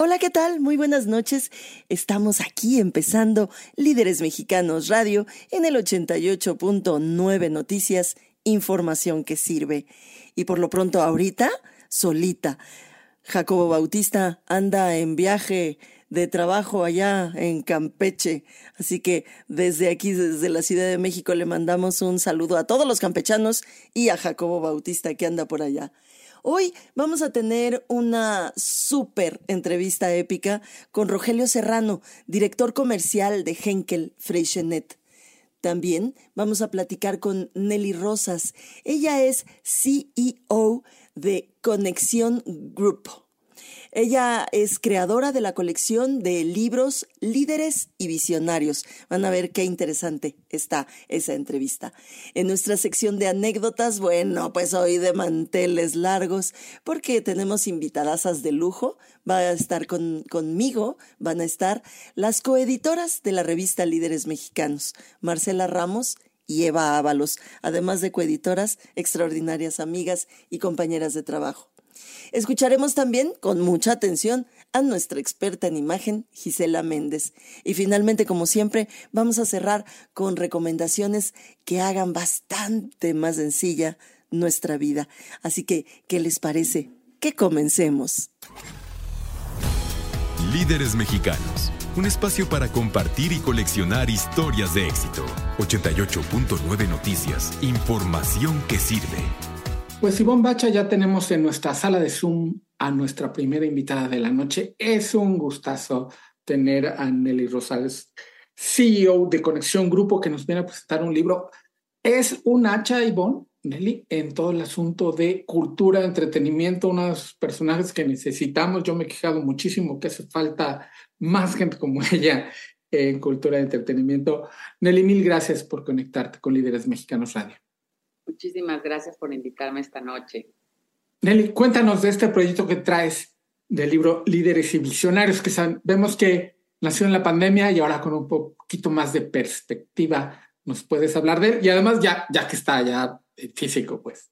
Hola, ¿qué tal? Muy buenas noches. Estamos aquí empezando Líderes Mexicanos Radio en el 88.9 Noticias, información que sirve. Y por lo pronto ahorita, solita. Jacobo Bautista anda en viaje de trabajo allá en Campeche. Así que desde aquí, desde la Ciudad de México, le mandamos un saludo a todos los campechanos y a Jacobo Bautista que anda por allá. Hoy vamos a tener una súper entrevista épica con Rogelio Serrano, director comercial de Henkel Freixenet. También vamos a platicar con Nelly Rosas. Ella es CEO de Conexión Group. Ella es creadora de la colección de libros Líderes y Visionarios. Van a ver qué interesante está esa entrevista. En nuestra sección de anécdotas, bueno, pues hoy de manteles largos, porque tenemos invitadasas de lujo. Va a estar conmigo, van a estar las coeditoras de la revista Líderes Mexicanos, Marcela Ramos y Eva Ábalos, además de coeditoras, extraordinarias amigas y compañeras de trabajo. Escucharemos también con mucha atención a nuestra experta en imagen, Gisela Méndez. Y finalmente, como siempre, vamos a cerrar con recomendaciones que hagan bastante más sencilla nuestra vida. Así que, ¿qué les parece? Que comencemos. Líderes Mexicanos. Un espacio para compartir y coleccionar historias de éxito. 88.9 Noticias. Información que sirve. Pues Ivonne Bacha, ya tenemos en nuestra sala de Zoom a nuestra primera invitada de la noche. Es un gustazo tener a Nelly Rosales, CEO de Conexión Grupo, que nos viene a presentar un libro. Es un hacha, Ivonne, Nelly, en todo el asunto de cultura, entretenimiento, unos personajes que necesitamos. Yo me he quejado muchísimo que hace falta más gente como ella en cultura y entretenimiento. Nelly, mil gracias por conectarte con Líderes Mexicanos Radio. Muchísimas gracias por invitarme esta noche. Nelly, cuéntanos de este proyecto que traes del libro Líderes y Visionarios, que vemos que nació en la pandemia y ahora con un poquito más de perspectiva nos puedes hablar de él y además ya, ya que está ya físico, pues.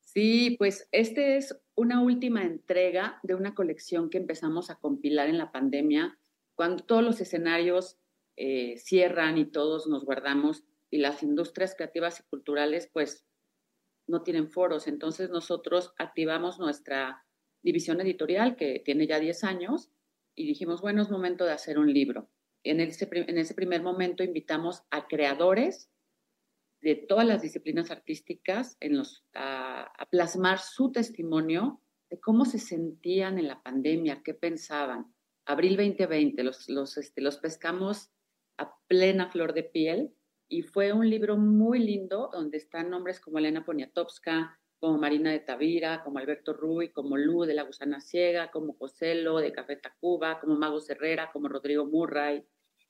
Sí, pues este es una última entrega de una colección que empezamos a compilar en la pandemia, cuando todos los escenarios eh, cierran y todos nos guardamos y las industrias creativas y culturales pues no tienen foros. Entonces nosotros activamos nuestra división editorial que tiene ya 10 años y dijimos, bueno, es momento de hacer un libro. En ese, en ese primer momento invitamos a creadores de todas las disciplinas artísticas en los, a, plasmar su testimonio de cómo se sentían en la pandemia, qué pensaban. Abril 2020, los, los, este, los pescamos a plena flor de piel y fue un libro muy lindo donde están nombres como Elena Poniatowska, como Marina de Tavira, como Alberto Ruy, como Lu de La Gusana Ciega, como Joselo de Café Tacuba, como Mago Herrera, como Rodrigo Murray.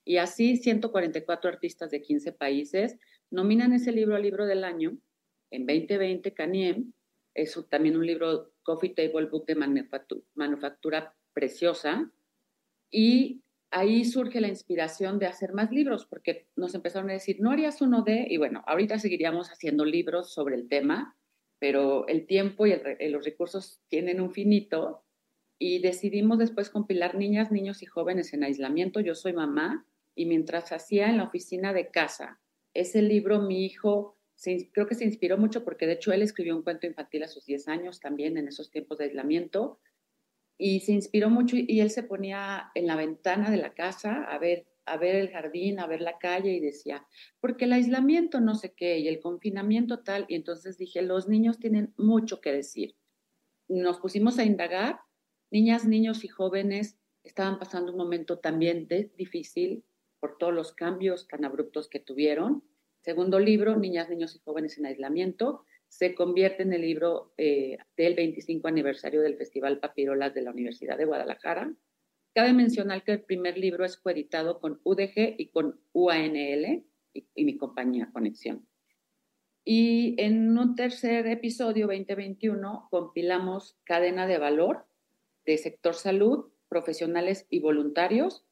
Y así 144 artistas de 15 países nominan ese libro al libro del año. En 2020, Caniem es también un libro Coffee Table Book de manufactura preciosa. Y ahí surge la inspiración de hacer más libros, porque nos empezaron a decir, no harías uno de, y bueno, ahorita seguiríamos haciendo libros sobre el tema, pero el tiempo y los recursos tienen un finito, y decidimos después compilar niñas, niños y jóvenes en aislamiento. Yo soy mamá, y mientras hacía en la oficina de casa ese libro, mi hijo creo que se inspiró mucho porque de hecho él escribió un cuento infantil a sus 10 años también en esos tiempos de aislamiento y se inspiró mucho y él se ponía en la ventana de la casa a ver, a ver el jardín, a ver la calle y decía, porque el aislamiento no sé qué y el confinamiento tal, y entonces dije, los niños tienen mucho que decir. Nos pusimos a indagar, niñas, niños y jóvenes estaban pasando un momento también difícil por todos los cambios tan abruptos que tuvieron. Segundo libro, Niñas, Niños y Jóvenes en Aislamiento, se convierte en el libro eh, del 25 aniversario del Festival Papirolas de la Universidad de Guadalajara. Cabe mencionar que el primer libro es coeditado con UDG y con UANL y, mi compañía Conexión. Y en un tercer episodio, 2021, compilamos Cadena de Valor de sector salud, profesionales y voluntarios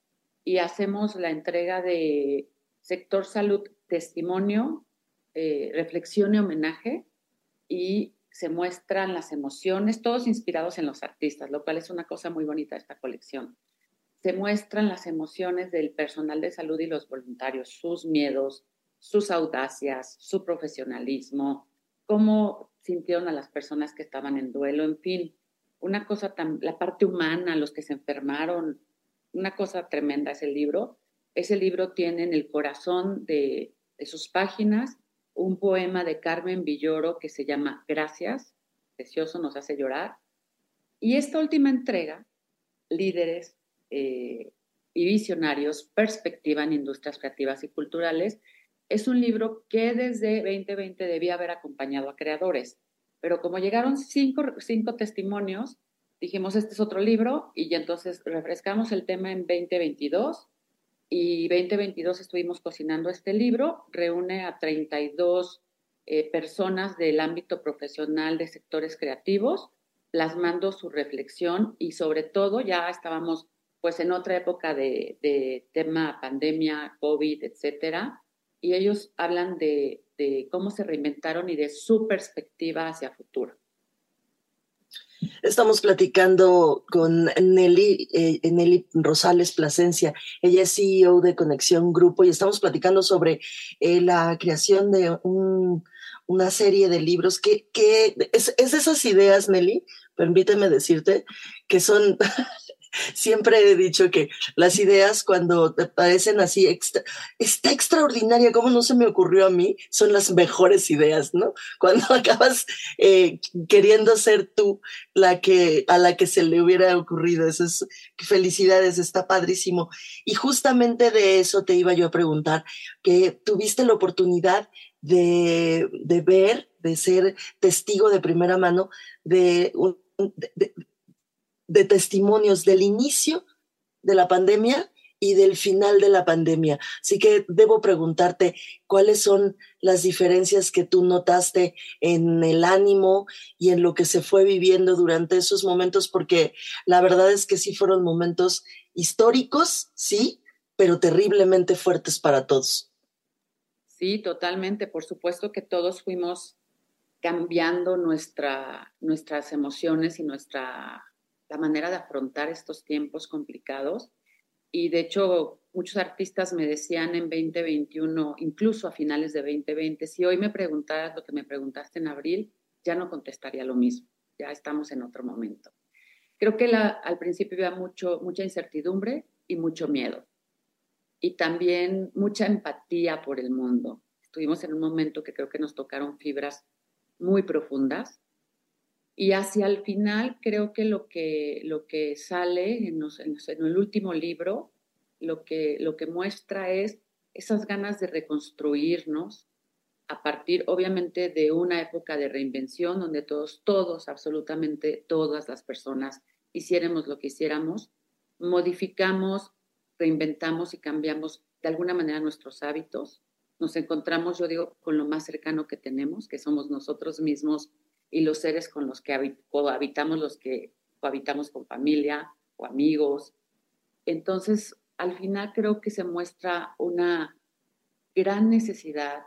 y hacemos la entrega de sector salud, testimonio, eh, reflexión y homenaje y se muestran las emociones, todos inspirados en los artistas, lo cual es una cosa muy bonita de esta colección. Se muestran las emociones del personal de salud y los voluntarios, sus miedos, sus audacias, su profesionalismo, cómo sintieron a las personas que estaban en duelo, en fin, una cosa la parte humana, los que se enfermaron, una cosa tremenda es el libro. Ese libro tiene en el corazón de sus páginas un poema de Carmen Villoro que se llama Gracias, precioso, nos hace llorar. Y esta última entrega, Líderes eh, y Visionarios, Perspectiva en Industrias Creativas y Culturales, es un libro que desde 2020 debía haber acompañado a creadores. Pero como llegaron cinco, cinco testimonios, dijimos, este es otro libro y ya entonces refrescamos el tema en 2022 y 2022 estuvimos cocinando este libro, reúne a 32 eh, personas del ámbito profesional de sectores creativos, plasmando su reflexión y sobre todo ya estábamos pues en otra época de, tema pandemia, COVID, etcétera, y ellos hablan de, de cómo se reinventaron y de su perspectiva hacia futuro. Estamos platicando con Nelly, eh, Nelly Rosales Plasencia. Ella es CEO de Conexión Grupo y estamos platicando sobre eh, la creación de una serie de libros que, es, es, esas ideas, Nelly, permíteme decirte, que son Siempre he dicho que las ideas cuando te parecen así, está extraordinaria, como no se me ocurrió a mí, son las mejores ideas, ¿no? Cuando acabas eh, queriendo ser tú la que, a la que se le hubiera ocurrido. Eso es, felicidades, está padrísimo. Y justamente de eso te iba yo a preguntar, que tuviste la oportunidad de, de ver, de ser testigo de primera mano de, un, de, de testimonios del inicio de la pandemia y del final de la pandemia. Así que debo preguntarte cuáles son las diferencias que tú notaste en el ánimo y en lo que se fue viviendo durante esos momentos, porque la verdad es que sí fueron momentos históricos, sí, pero terriblemente fuertes para todos. Sí, totalmente. Por supuesto que todos fuimos cambiando nuestra, nuestras emociones y nuestra la manera de afrontar estos tiempos complicados. Y de hecho, muchos artistas me decían en 2021, incluso a finales de 2020, si hoy me preguntaras lo que me preguntaste en abril, ya no contestaría lo mismo, ya estamos en otro momento. Creo que al principio había mucho, mucha incertidumbre y mucho miedo. Y también mucha empatía por el mundo. Estuvimos en un momento que creo que nos tocaron fibras muy profundas y hacia el final creo que lo que, lo que sale en, el último libro, lo que, lo que muestra es esas ganas de reconstruirnos a partir, obviamente, de una época de reinvención donde todos, todos, absolutamente todas las personas hiciéramos lo que hiciéramos, modificamos, reinventamos y cambiamos de alguna manera nuestros hábitos. Nos encontramos, yo digo, con lo más cercano que tenemos, que somos nosotros mismos y los seres con los que cohabitamos, los que cohabitamos con familia o amigos. Entonces, al final creo que se muestra una gran necesidad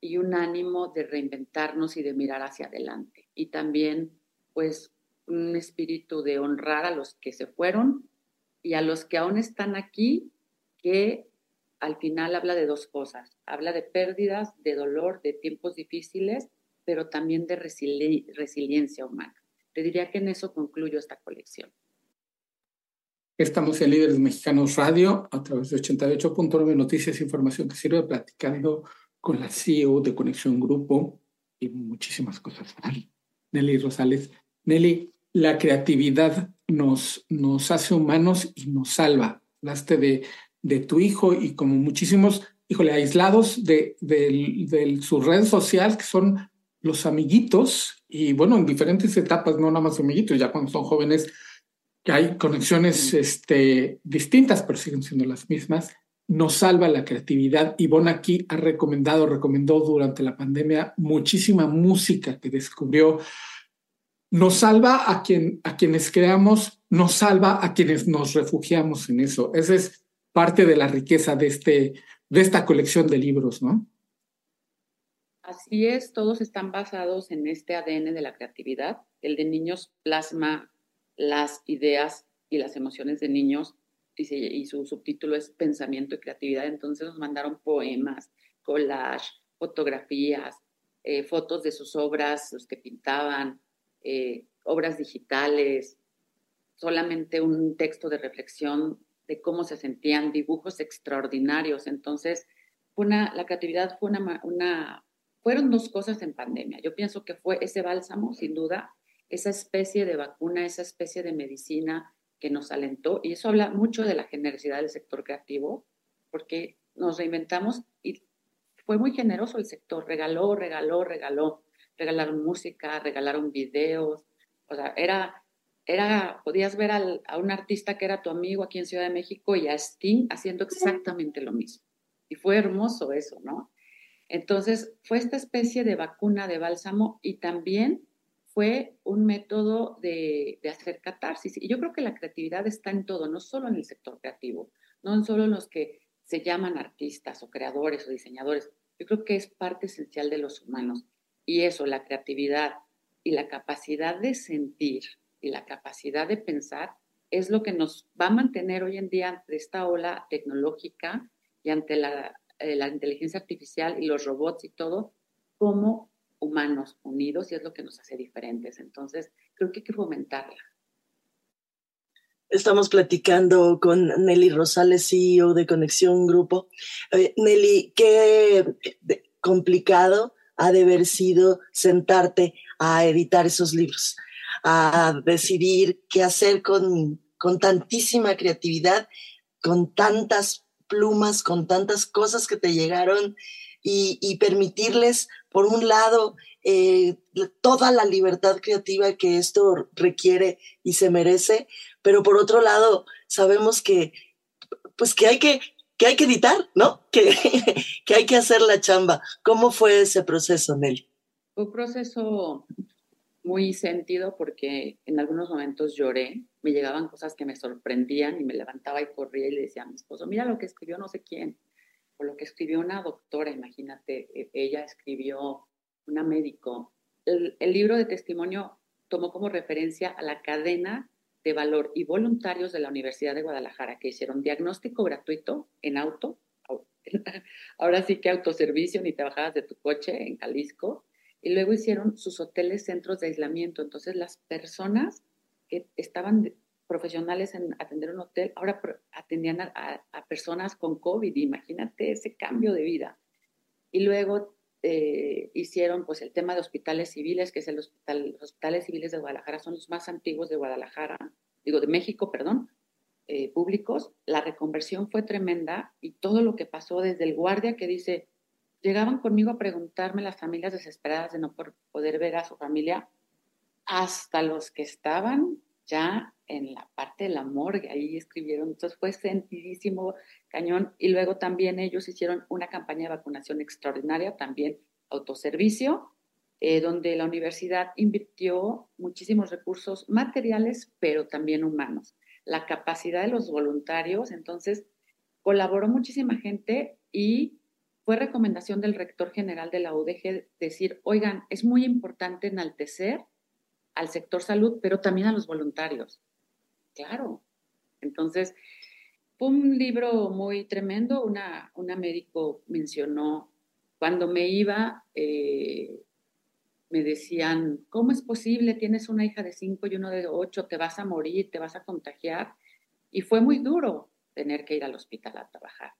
y un ánimo de reinventarnos y de mirar hacia adelante. Y también, pues, un espíritu de honrar a los que se fueron y a los que aún están aquí, que al final habla de dos cosas. Habla de pérdidas, de dolor, de tiempos difíciles pero también de resiliencia humana. Te diría que en eso concluyo esta colección. Estamos en Líderes Mexicanos Radio a través de 88.9 Noticias e Información que sirve platicando con la CEO de Conexión Grupo y muchísimas cosas. Nelly Rosales. Nelly, la creatividad nos, nos hace humanos y nos salva. Hablaste de, de tu hijo y como muchísimos, híjole, aislados de, de, de su red social, que son los amiguitos, y bueno, en diferentes etapas, no nada más amiguitos, ya cuando son jóvenes, que hay conexiones este, distintas, pero siguen siendo las mismas, nos salva la creatividad. Ivonne aquí ha recomendado, recomendó durante la pandemia muchísima música que descubrió. Nos salva a, quien, a quienes creamos, nos salva a quienes nos refugiamos en eso. Esa es parte de la riqueza de, este, de esta colección de libros, ¿no? Así es, todos están basados en este ADN de la creatividad. El de niños plasma las ideas y las emociones de niños y, su subtítulo es Pensamiento y Creatividad. Entonces nos mandaron poemas, collage, fotografías, eh, fotos de sus obras, los que pintaban, eh, obras digitales, solamente un texto de reflexión de cómo se sentían, dibujos extraordinarios. Entonces, una, la creatividad fue una, una fueron dos cosas en pandemia. Yo pienso que fue ese bálsamo, sin duda, esa especie de vacuna, esa especie de medicina que nos alentó. Y eso habla mucho de la generosidad del sector creativo, porque nos reinventamos y fue muy generoso el sector. Regaló, regaló, regaló. Regalaron música, regalaron videos. O sea, era, era podías ver a un artista que era tu amigo aquí en Ciudad de México y a Sting haciendo exactamente lo mismo. Y fue hermoso eso, ¿no? Entonces, fue esta especie de vacuna de bálsamo y también fue un método de, hacer catarsis. Y yo creo que la creatividad está en todo, no solo en el sector creativo, no solo en los que se llaman artistas o creadores o diseñadores. Yo creo que es parte esencial de los humanos. Y eso, la creatividad y la capacidad de sentir y la capacidad de pensar es lo que nos va a mantener hoy en día ante esta ola tecnológica y ante la eh, la inteligencia artificial y los robots y todo como humanos unidos y es lo que nos hace diferentes. Entonces, creo que hay que fomentarla. Estamos platicando con Nelly Rosales, CEO de Conexión Grupo. Eh, Nelly, qué complicado ha de haber sido sentarte a editar esos libros, a decidir qué hacer con, con tantísima creatividad, con tantas plumas, con tantas cosas que te llegaron y, permitirles, por un lado, eh, toda la libertad creativa que esto requiere y se merece, pero por otro lado, sabemos que, pues que hay que, que hay que editar, ¿no? Que, que hay que hacer la chamba. ¿Cómo fue ese proceso, Nelly? Un proceso muy sentido porque en algunos momentos lloré, me llegaban cosas que me sorprendían y me levantaba y corría y le decía a mi esposo, mira lo que escribió no sé quién, o lo que escribió una doctora, imagínate, e, ella escribió una médico. El, el libro de testimonio tomó como referencia a la cadena de valor y voluntarios de la Universidad de Guadalajara que hicieron diagnóstico gratuito en auto, ahora sí que autoservicio, ni te bajabas de tu coche en Jalisco, y luego hicieron sus hoteles centros de aislamiento. Entonces las personas que estaban profesionales en atender un hotel, ahora atendían a, personas con COVID, imagínate ese cambio de vida. Y luego eh, hicieron pues el tema de hospitales civiles, que es el hospital, los hospitales civiles de Guadalajara, son los más antiguos de Guadalajara, digo de México, perdón, eh, públicos. La reconversión fue tremenda y todo lo que pasó desde el guardia que dice, llegaban conmigo a preguntarme las familias desesperadas de no poder ver a su familia, hasta los que estaban ya en la parte de la morgue, ahí escribieron, entonces fue sentidísimo, cañón, y luego también ellos hicieron una campaña de vacunación extraordinaria, también autoservicio, eh, donde la universidad invirtió muchísimos recursos materiales, pero también humanos. La capacidad de los voluntarios, entonces colaboró muchísima gente y fue recomendación del rector general de la UDG decir, oigan, es muy importante enaltecer al sector salud, pero también a los voluntarios. Claro. Entonces, fue un libro muy tremendo. Una, una médico mencionó, cuando me iba, eh, me decían, ¿cómo es posible? Tienes una hija de cinco y uno de ocho, te vas a morir, te vas a contagiar. Y fue muy duro tener que ir al hospital a trabajar.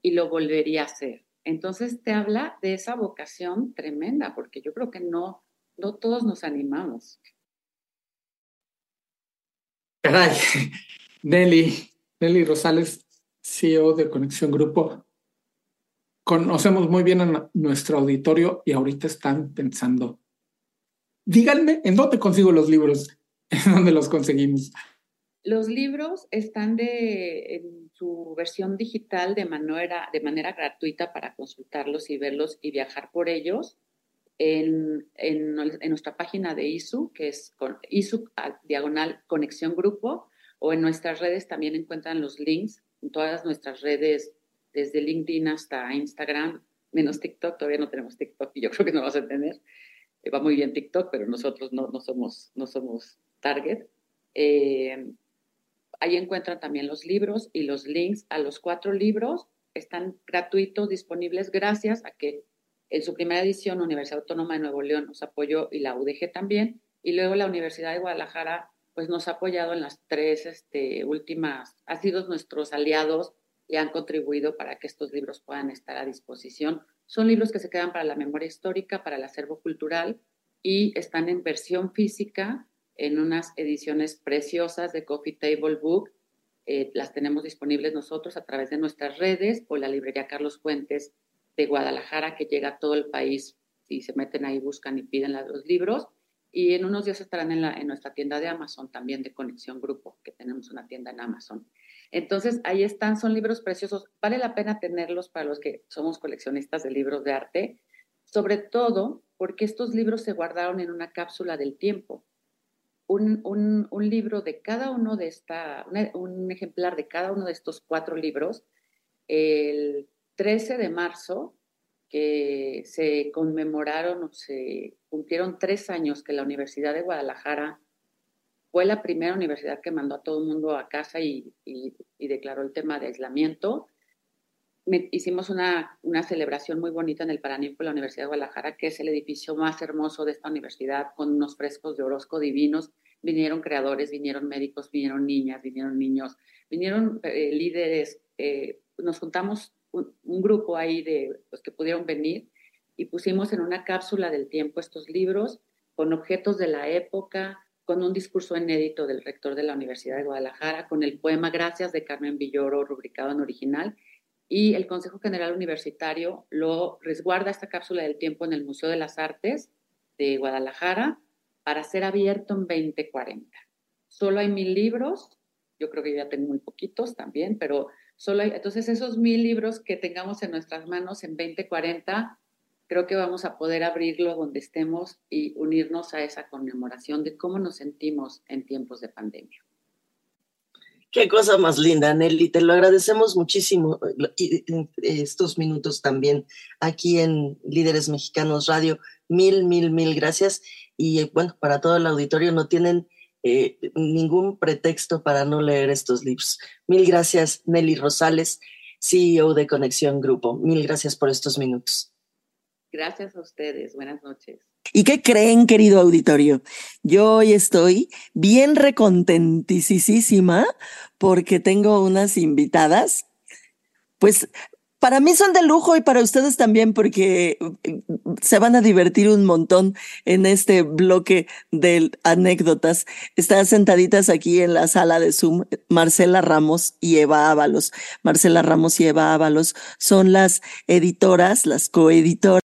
Y lo volvería a hacer. Entonces te habla de esa vocación tremenda, porque yo creo que no, no todos nos animamos. Caray, Nelly, Nelly Rosales, CEO de Conexión Grupo, conocemos muy bien a nuestro auditorio y ahorita están pensando, díganme, ¿en dónde consigo los libros? ¿En dónde los conseguimos? Los libros están de, en su versión digital de manera, de manera gratuita para consultarlos y verlos y viajar por ellos en, en, en nuestra página de ISU, que es ISU diagonal conexión grupo, o en nuestras redes también encuentran los links en todas nuestras redes, desde LinkedIn hasta Instagram, menos TikTok, todavía no tenemos TikTok y yo creo que no vas a tener. Eh, va muy bien TikTok, pero nosotros no, no, somos, no somos target. Eh, ahí encuentran también los libros y los links a los cuatro libros. Están gratuitos, disponibles gracias a que en su primera edición Universidad Autónoma de Nuevo León nos apoyó y la UDG también. Y luego la Universidad de Guadalajara pues nos ha apoyado en las tres este, últimas, ha sido nuestros aliados y han contribuido para que estos libros puedan estar a disposición. Son libros que se quedan para la memoria histórica, para el acervo cultural y están en versión física en unas ediciones preciosas de Coffee Table Book. Eh, las tenemos disponibles nosotros a través de nuestras redes o la librería Carlos Fuentes de Guadalajara que llega a todo el país. Si se meten ahí, buscan y piden los libros. Y en unos días estarán en, la, en nuestra tienda de Amazon también de Conexión Grupo, que tenemos una tienda en Amazon. Entonces, ahí están, son libros preciosos. Vale la pena tenerlos para los que somos coleccionistas de libros de arte, sobre todo porque estos libros se guardaron en una cápsula del tiempo. Un, un, libro de cada uno de esta, un ejemplar de cada uno de estos cuatro libros, el 13 de marzo, que se conmemoraron o se cumplieron tres años que la Universidad de Guadalajara fue la primera universidad que mandó a todo el mundo a casa y, declaró el tema de aislamiento. Hicimos una, celebración muy bonita en el Paraninfo de la Universidad de Guadalajara, que es el edificio más hermoso de esta universidad, con unos frescos de Orozco divinos. Vinieron creadores, vinieron médicos, vinieron niñas, vinieron niños, vinieron eh, líderes. Eh, nos juntamos un, un, grupo ahí de los pues, que pudieron venir y pusimos en una cápsula del tiempo estos libros con objetos de la época, con un discurso inédito del rector de la Universidad de Guadalajara, con el poema Gracias de Carmen Villoro, rubricado en original, y el Consejo General Universitario lo resguarda esta cápsula del tiempo en el Museo de las Artes de Guadalajara para ser abierto en 2040. Solo hay mil libros, yo creo que ya tengo muy poquitos también, pero solo hay, entonces esos mil libros que tengamos en nuestras manos en 2040 creo que vamos a poder abrirlo donde estemos y unirnos a esa conmemoración de cómo nos sentimos en tiempos de pandemia. Qué cosa más linda, Nelly. Te lo agradecemos muchísimo estos minutos también aquí en Líderes Mexicanos Radio. Mil, mil, mil gracias. Y bueno, para todo el auditorio no tienen eh, ningún pretexto para no leer estos libros. Mil gracias, Nelly Rosales, CEO de Conexión Grupo. Mil gracias por estos minutos. Gracias a ustedes. Buenas noches. ¿Y qué creen, querido auditorio? Yo hoy estoy bien recontentísima porque tengo unas invitadas, pues para mí son de lujo y para ustedes también porque mm, se van a divertir un montón en este bloque de anécdotas. Están sentaditas aquí en la sala de Zoom Marcela Ramos y Eva Ábalos. Marcela Ramos y Eva Ábalos son las editoras, las coeditoras